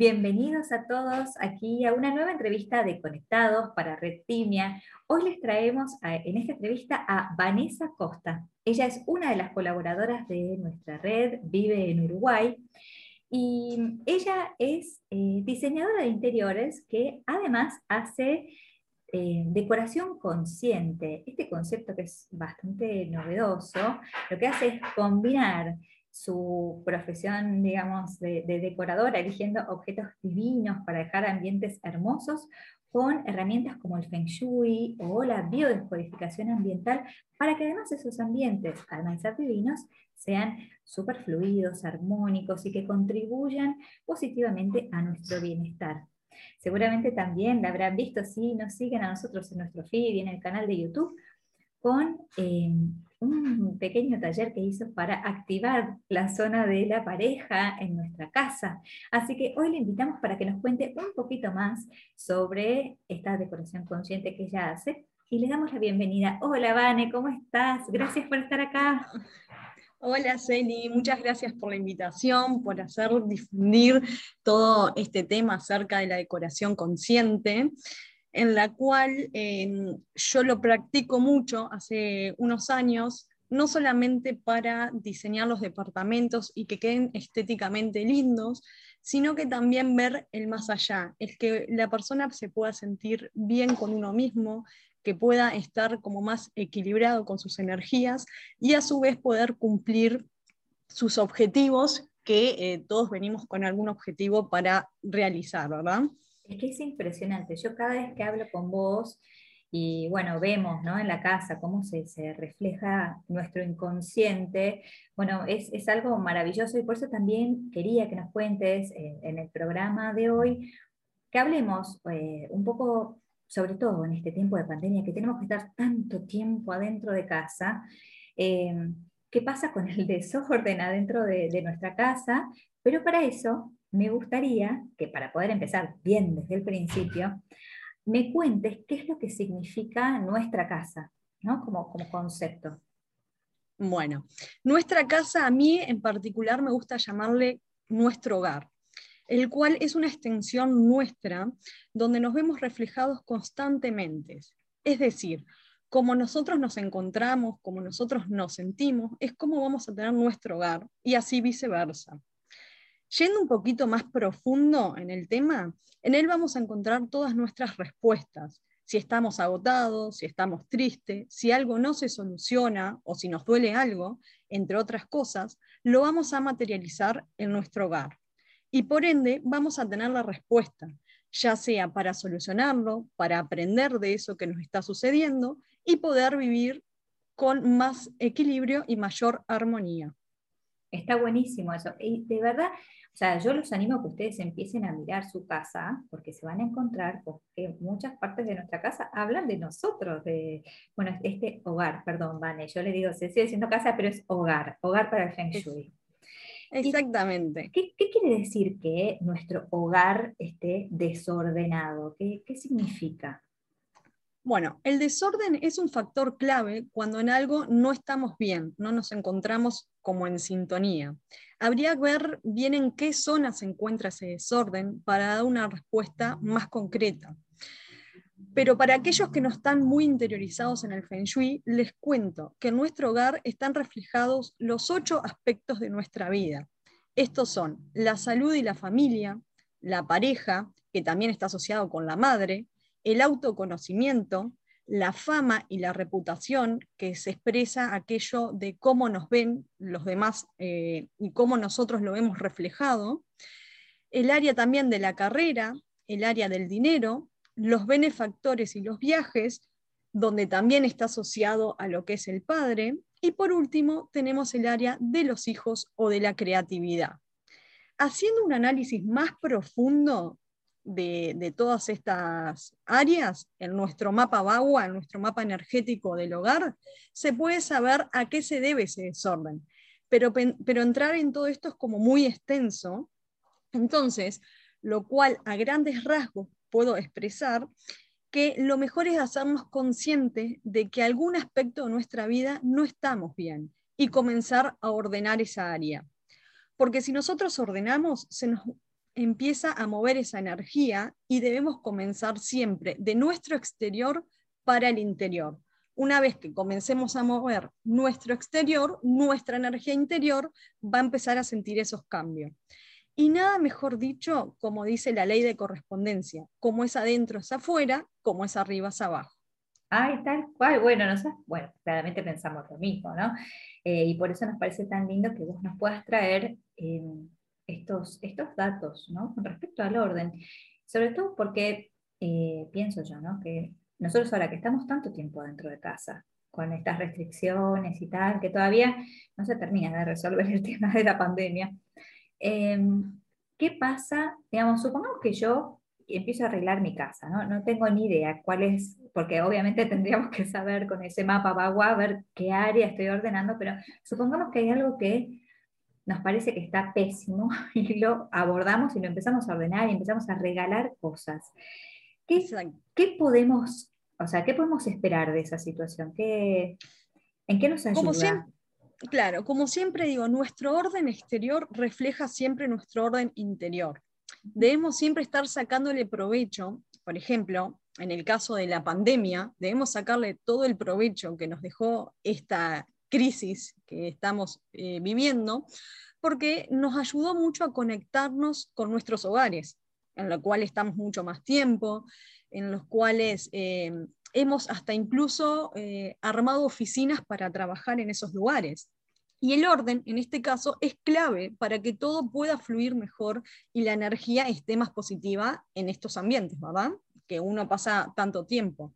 Bienvenidos a todos aquí a una nueva entrevista de Conectados para Red Timia. Hoy les traemos en esta entrevista a Vanessa Costa. Ella es una de las colaboradoras de nuestra red, vive en Uruguay y ella es eh, diseñadora de interiores que además hace eh, decoración consciente. Este concepto que es bastante novedoso, lo que hace es combinar su profesión, digamos, de, decoradora, eligiendo objetos divinos para dejar ambientes hermosos, con herramientas como el Feng Shui o la biodescodificación ambiental, para que además esos ambientes, además de ser divinos, sean súper fluidos, armónicos y que contribuyan positivamente a nuestro bienestar. Seguramente también la habrán visto si nos siguen a nosotros en nuestro feed y en el canal de YouTube con eh, un pequeño taller que hizo para activar la zona de la pareja en nuestra casa. Así que hoy le invitamos para que nos cuente un poquito más sobre esta decoración consciente que ella hace y le damos la bienvenida. Hola, Vane, ¿cómo estás? Gracias por estar acá. Hola, Celi, muchas gracias por la invitación, por hacer difundir todo este tema acerca de la decoración consciente en la cual em, yo lo practico mucho hace unos años, no solamente para diseñar los departamentos y que queden estéticamente lindos, sino que también ver el más allá, es que la persona se pueda sentir bien con uno mismo, que pueda estar como más equilibrado con sus energías y a su vez poder cumplir sus objetivos, que eh, todos venimos con algún objetivo para realizar, ¿verdad? Es que es impresionante. Yo cada vez que hablo con vos, y bueno, vemos ¿no? en la casa cómo se, refleja nuestro inconsciente, bueno, es, es, algo maravilloso y por eso también quería que nos cuentes eh, en el programa de hoy, que hablemos eh, un poco, sobre todo en este tiempo de pandemia, que tenemos que estar tanto tiempo adentro de casa. Eh, ¿Qué pasa con el desorden adentro de, de nuestra casa? Pero para eso me gustaría que para poder empezar bien desde el principio, me cuentes qué es lo que significa nuestra casa, ¿no? Como, como concepto. Bueno, nuestra casa a mí en particular me gusta llamarle nuestro hogar, el cual es una extensión nuestra donde nos vemos reflejados constantemente. Es decir, como nosotros nos encontramos, como nosotros nos sentimos, es como vamos a tener nuestro hogar y así viceversa. Yendo un poquito más profundo en el tema, en él vamos a encontrar todas nuestras respuestas. Si estamos agotados, si estamos tristes, si algo no se soluciona o si nos duele algo, entre otras cosas, lo vamos a materializar en nuestro hogar. Y por ende vamos a tener la respuesta, ya sea para solucionarlo, para aprender de eso que nos está sucediendo y poder vivir con más equilibrio y mayor armonía. Está buenísimo eso. Y de verdad, o sea, yo los animo a que ustedes empiecen a mirar su casa, porque se van a encontrar que muchas partes de nuestra casa hablan de nosotros, de, bueno, este hogar, perdón, Vane, yo le digo, se sigue diciendo casa, pero es hogar, hogar para el Feng Shui. Exactamente. ¿Qué, quiere decir que nuestro hogar esté desordenado? ¿Qué, ¿Qué significa? Bueno, el desorden es un factor clave cuando en algo no estamos bien, no nos encontramos como en sintonía. Habría que ver bien en qué zona se encuentra ese desorden para dar una respuesta más concreta. Pero para aquellos que no están muy interiorizados en el Feng Shui, les cuento que en nuestro hogar están reflejados los ocho aspectos de nuestra vida. Estos son la salud y la familia, la pareja, que también está asociado con la madre, el autoconocimiento, la fama y la reputación, que se expresa aquello de cómo nos ven los demás eh, y cómo nosotros lo vemos reflejado, el área también de la carrera, el área del dinero, los benefactores y los viajes, donde también está asociado a lo que es el padre, y por último tenemos el área de los hijos o de la creatividad. Haciendo un análisis más profundo de, todas estas áreas en nuestro mapa Bagua, en nuestro mapa energético del hogar, se puede saber a qué se debe ese desorden. Pero, pero entrar en todo esto es como muy extenso. Entonces, lo cual a grandes rasgos puedo expresar que lo mejor es hacernos conscientes de que algún aspecto de nuestra vida no estamos bien y comenzar a ordenar esa área. Porque si nosotros ordenamos, se nos empieza a mover esa energía y debemos comenzar siempre de nuestro exterior para el interior. Una vez que comencemos a mover nuestro exterior, nuestra energía interior va a empezar a sentir esos cambios. Y nada mejor dicho, como dice la ley de correspondencia, como es adentro es afuera, como es arriba es abajo. Ay, tal cual. Bueno, bueno, claramente pensamos lo mismo, ¿no? Eh, y por eso nos parece tan lindo que vos nos puedas traer em, estos, estos datos, ¿no? Con respecto al orden. Sobre todo porque eh, pienso yo, ¿no? Que nosotros ahora que estamos tanto tiempo dentro de casa, con estas restricciones y tal, que todavía no se termina de resolver el tema de la pandemia, em, ¿qué pasa? Digamos, supongamos que yo empiezo a arreglar mi casa, ¿no? No tengo ni idea cuál es, porque obviamente tendríamos que saber con ese mapa Bagua, ver qué área estoy ordenando, pero supongamos que hay algo que nos parece que está pésimo y lo abordamos y lo empezamos a ordenar y empezamos a regalar cosas. ¿Qué, ¿qué podemos, o sea, qué podemos esperar de esa situación? ¿Qué, ¿En qué nos ayuda? claro, como siempre digo, nuestro orden exterior refleja siempre nuestro orden interior debemos siempre estar sacándole provecho, por ejemplo, en el caso de la pandemia, debemos sacarle todo el provecho que nos dejó esta crisis que estamos eh, viviendo, porque nos ayudó mucho a conectarnos con nuestros hogares, en los cuales estamos mucho más tiempo, en los cuales eh, hemos hasta incluso eh, armado oficinas para trabajar en esos lugares. Y el orden, en este caso, es clave para que todo pueda fluir mejor y la energía esté más positiva en estos ambientes, ¿verdad? Que uno pasa tanto tiempo.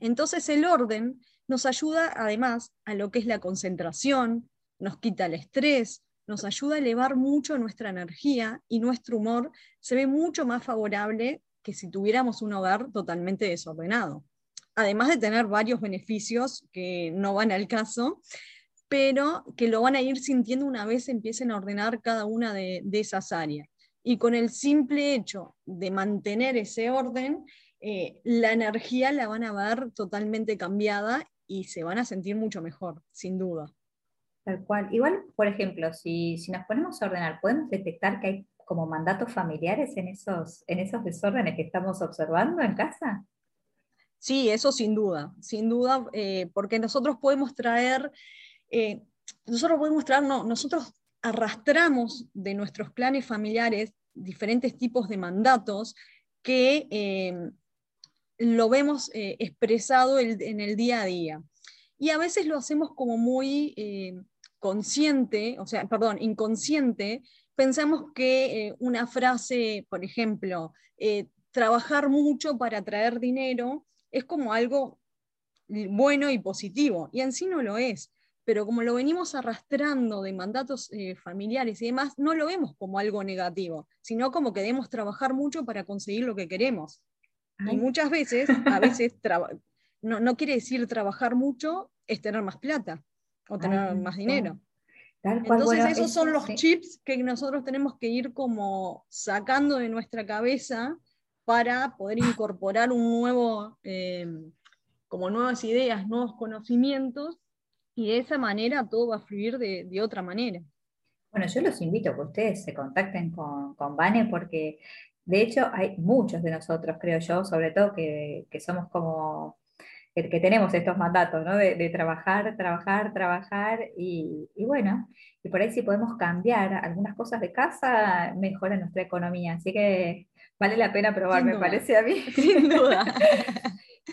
Entonces el orden nos ayuda además a lo que es la concentración, nos quita el estrés, nos ayuda a elevar mucho nuestra energía y nuestro humor se ve mucho más favorable que si tuviéramos un hogar totalmente desordenado. Además de tener varios beneficios que no van al caso, pero que lo van a ir sintiendo una vez empiecen a ordenar cada una de, esas áreas. Y con el simple hecho de mantener ese orden, eh, la energía la van a ver totalmente cambiada y se van a sentir mucho mejor, sin duda. Tal cual. Igual, por ejemplo, si, si nos ponemos a ordenar, ¿podemos detectar que hay como mandatos familiares en esos, en esos desórdenes que estamos observando en casa? Sí, eso sin duda, sin duda, eh, porque nosotros podemos traer eh, nosotros podemos traernos, nosotros arrastramos de nuestros clanes familiares diferentes tipos de mandatos que eh, lo vemos eh, expresado en el día a día. Y a veces lo hacemos como muy consciente, o sea, perdón, inconsciente. Pensamos que una frase, por ejemplo, trabajar mucho para traer dinero, es como algo bueno y positivo, y en sí no lo es pero como lo venimos arrastrando de mandatos eh, familiares y demás, no lo vemos como algo negativo, sino como que debemos trabajar mucho para conseguir lo que queremos. Y muchas veces, a veces, no, quiere decir trabajar mucho, es tener más plata o tener más dinero. Entonces esos son los chips que nosotros tenemos que ir como sacando de nuestra cabeza para poder incorporar un nuevo, eh, como nuevas ideas, nuevos conocimientos y de esa manera todo va a fluir de, otra manera. Bueno, yo los invito a que ustedes se contacten con, con Vane porque de hecho hay muchos de nosotros, creo yo, sobre todo que, somos como, que, tenemos estos mandatos, ¿no? De, trabajar, trabajar, trabajar y, bueno, y por ahí si podemos cambiar algunas cosas de casa, mejora nuestra economía. Así que vale la pena probar, me parece a mí. Sin duda.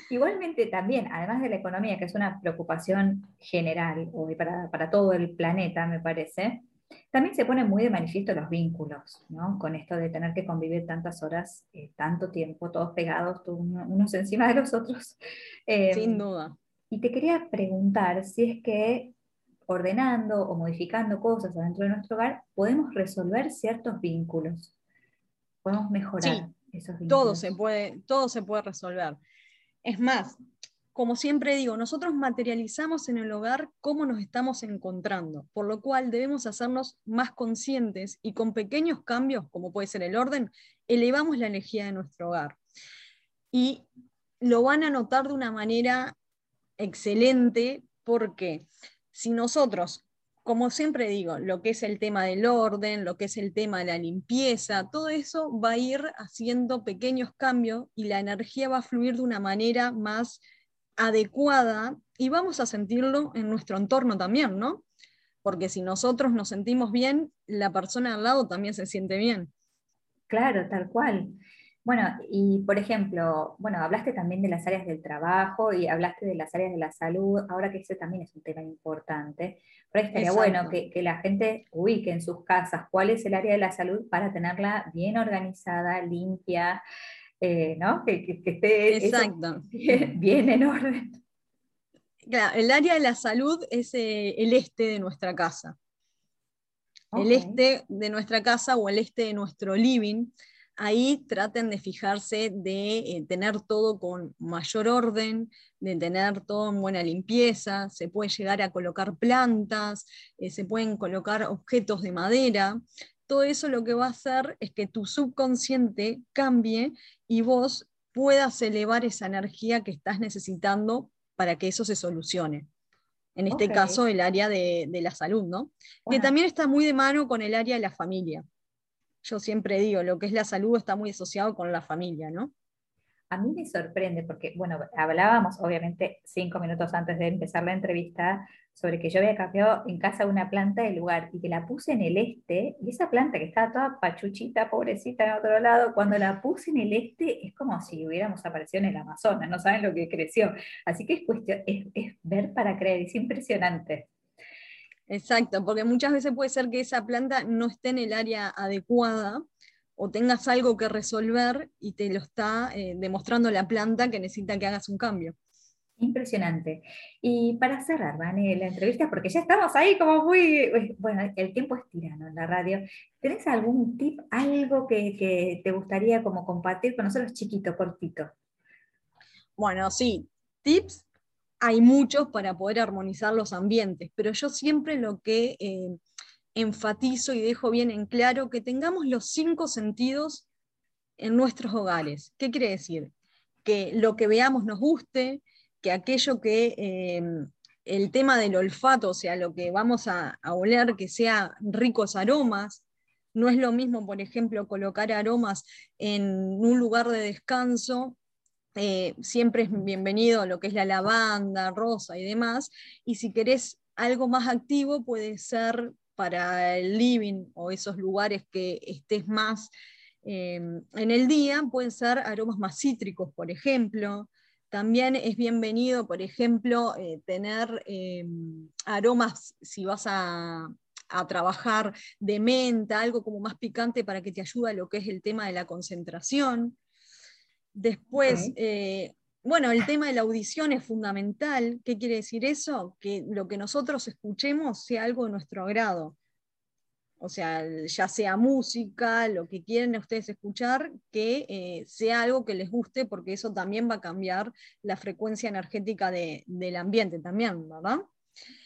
Igualmente también, además de la economía, que es una preocupación general hoy para, para, todo el planeta, me parece, también se ponen muy de manifiesto los vínculos, ¿no? Con esto de tener que convivir tantas horas, eh, tanto tiempo, todos pegados, unos encima de los otros. Em, Sin duda. Y te quería preguntar si es que ordenando o modificando cosas dentro de nuestro hogar, podemos resolver ciertos vínculos. Podemos mejorar esos vínculos. Todo se puede, todo se puede resolver. Es más, como siempre digo, nosotros materializamos en el hogar cómo nos estamos encontrando, por lo cual debemos hacernos más conscientes y con pequeños cambios, como puede ser el orden, elevamos la energía de nuestro hogar. Y lo van a notar de una manera excelente porque si nosotros como siempre digo, lo que es el tema del orden, lo que es el tema de la limpieza, todo eso va a ir haciendo pequeños cambios y la energía va a fluir de una manera más adecuada y vamos a sentirlo en nuestro entorno también, ¿no? Porque si nosotros nos sentimos bien, la persona al lado también se siente bien. Claro, tal cual. Bueno, y por ejemplo, bueno, hablaste también de las áreas del trabajo y hablaste de las áreas de la salud, ahora que ese también es un tema importante. Pero estaría bueno que, la gente ubique en sus casas cuál es el área de la salud para tenerla bien organizada, limpia, eh, ¿no? Que, esté bien, en orden. Claro, el área de la salud es eh, el este de nuestra casa. El este de nuestra casa o el este de nuestro living ahí traten de fijarse de eh, tener todo con mayor orden, de tener todo en buena limpieza, se puede llegar a colocar plantas, se pueden colocar objetos de madera. Todo eso lo que va a hacer es que tu subconsciente cambie y vos puedas elevar esa energía que estás necesitando para que eso se solucione. En este caso, el área de, la salud, ¿no? Que también está muy de mano con el área de la familia yo siempre digo, lo que es la salud está muy asociado con la familia, ¿no? A mí me sorprende porque, bueno, hablábamos obviamente cinco minutos antes de empezar la entrevista sobre que yo había cambiado en casa una planta de lugar y que la puse en el este, y esa planta que estaba toda pachuchita, pobrecita en otro lado, cuando la puse en el este es como si hubiéramos aparecido en el Amazonas, no saben lo que creció. Así que es cuestión, es, es ver para creer, es impresionante. Exacto, porque muchas veces puede ser que esa planta no esté en el área adecuada o tengas algo que resolver y te lo está eh, demostrando la planta que necesita que hagas un cambio. Impresionante. Y para cerrar, Vane, la entrevista, porque ya estamos ahí como muy, bueno, el tiempo es tirano en la radio. ¿Tenés algún tip, algo que, que te gustaría como compartir con nosotros chiquito, cortito? Bueno, sí, tips hay muchos para poder armonizar los ambientes, pero yo siempre lo que eh, enfatizo y dejo bien en claro que tengamos los cinco sentidos en nuestros hogares. ¿Qué quiere decir? Que lo que veamos nos guste, que aquello que em, el tema del olfato, o sea, lo que vamos a, oler, que sea ricos aromas, no es lo mismo, por ejemplo, colocar aromas en un lugar de descanso eh, siempre es bienvenido lo que es la lavanda, rosa y demás. Y si querés algo más activo, puede ser para el living o esos lugares que estés más em, en el día, pueden ser aromas más cítricos, por ejemplo. También es bienvenido, por ejemplo, eh, tener em, aromas, si vas a, a trabajar de menta, algo como más picante para que te ayude a lo que es el tema de la concentración. Después, eh, bueno, el tema de la audición es fundamental. ¿Qué quiere decir eso? Que lo que nosotros escuchemos sea algo de nuestro agrado. O sea, ya sea música, lo que quieren ustedes escuchar, que eh, sea algo que les guste, porque eso también va a cambiar la frecuencia energética del ambiente también, ¿verdad?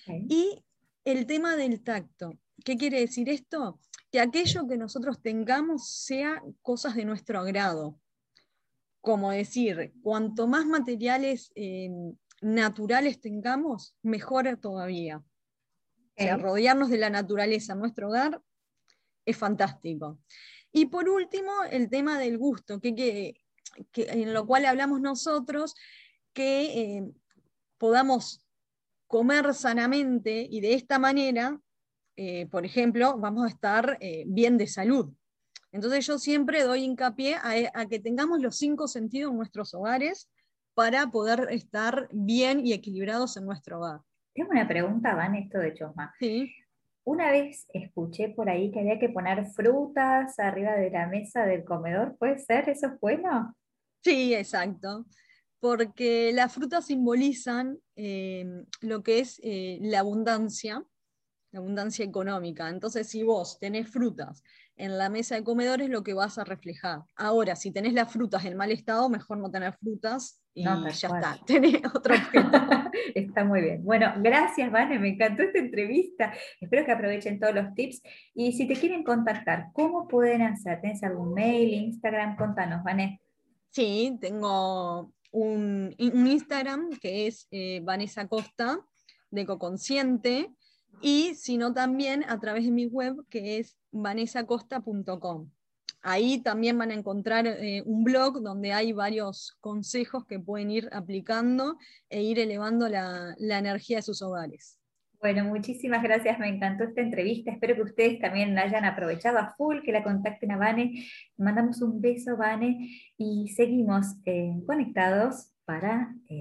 Y el tema del tacto. ¿Qué quiere decir esto? Que aquello que nosotros tengamos sea cosas de nuestro agrado como decir, cuanto más materiales eh, naturales tengamos, mejor todavía. O sea, rodearnos de la naturaleza en nuestro hogar es fantástico. Y por último, el tema del gusto, que, en lo cual hablamos nosotros, que eh, podamos comer sanamente y de esta manera, eh, por ejemplo, vamos a estar bien de salud. Entonces yo siempre doy hincapié a, que tengamos los cinco sentidos en nuestros hogares para poder estar bien y equilibrados en nuestro hogar. Tengo una pregunta, Van, esto de Chosma. Sí. Una vez escuché por ahí que había que poner frutas arriba de la mesa del comedor. ¿Puede ser? ¿Eso es bueno? Sí, exacto. Porque las frutas simbolizan eh, lo que es eh, la abundancia, la abundancia económica. Entonces, si vos tenés frutas en la mesa de comedores lo que vas a reflejar. Ahora, si tenés las frutas en mal estado, mejor no tener frutas y ya está, tenés otro objeto. está muy bien. Bueno, gracias, Vane, me encantó esta entrevista. Espero que aprovechen todos los tips. Y si te quieren contactar, ¿cómo pueden hacer? ¿Tienes algún mail, Instagram? Contanos, Vane. Sí, tengo un, Instagram que es eh, Vanessa Costa, de Ecoconsciente. y sino también a través de mi web que es vanesacosta.com. Ahí también van a encontrar eh, un blog donde hay varios consejos que pueden ir aplicando e ir elevando la, la energía de sus hogares. Bueno, muchísimas gracias, me encantó esta entrevista. Espero que ustedes también la hayan aprovechado a full, que la contacten a Vane. Mandamos un beso, Vane, y seguimos eh, conectados para... Eh,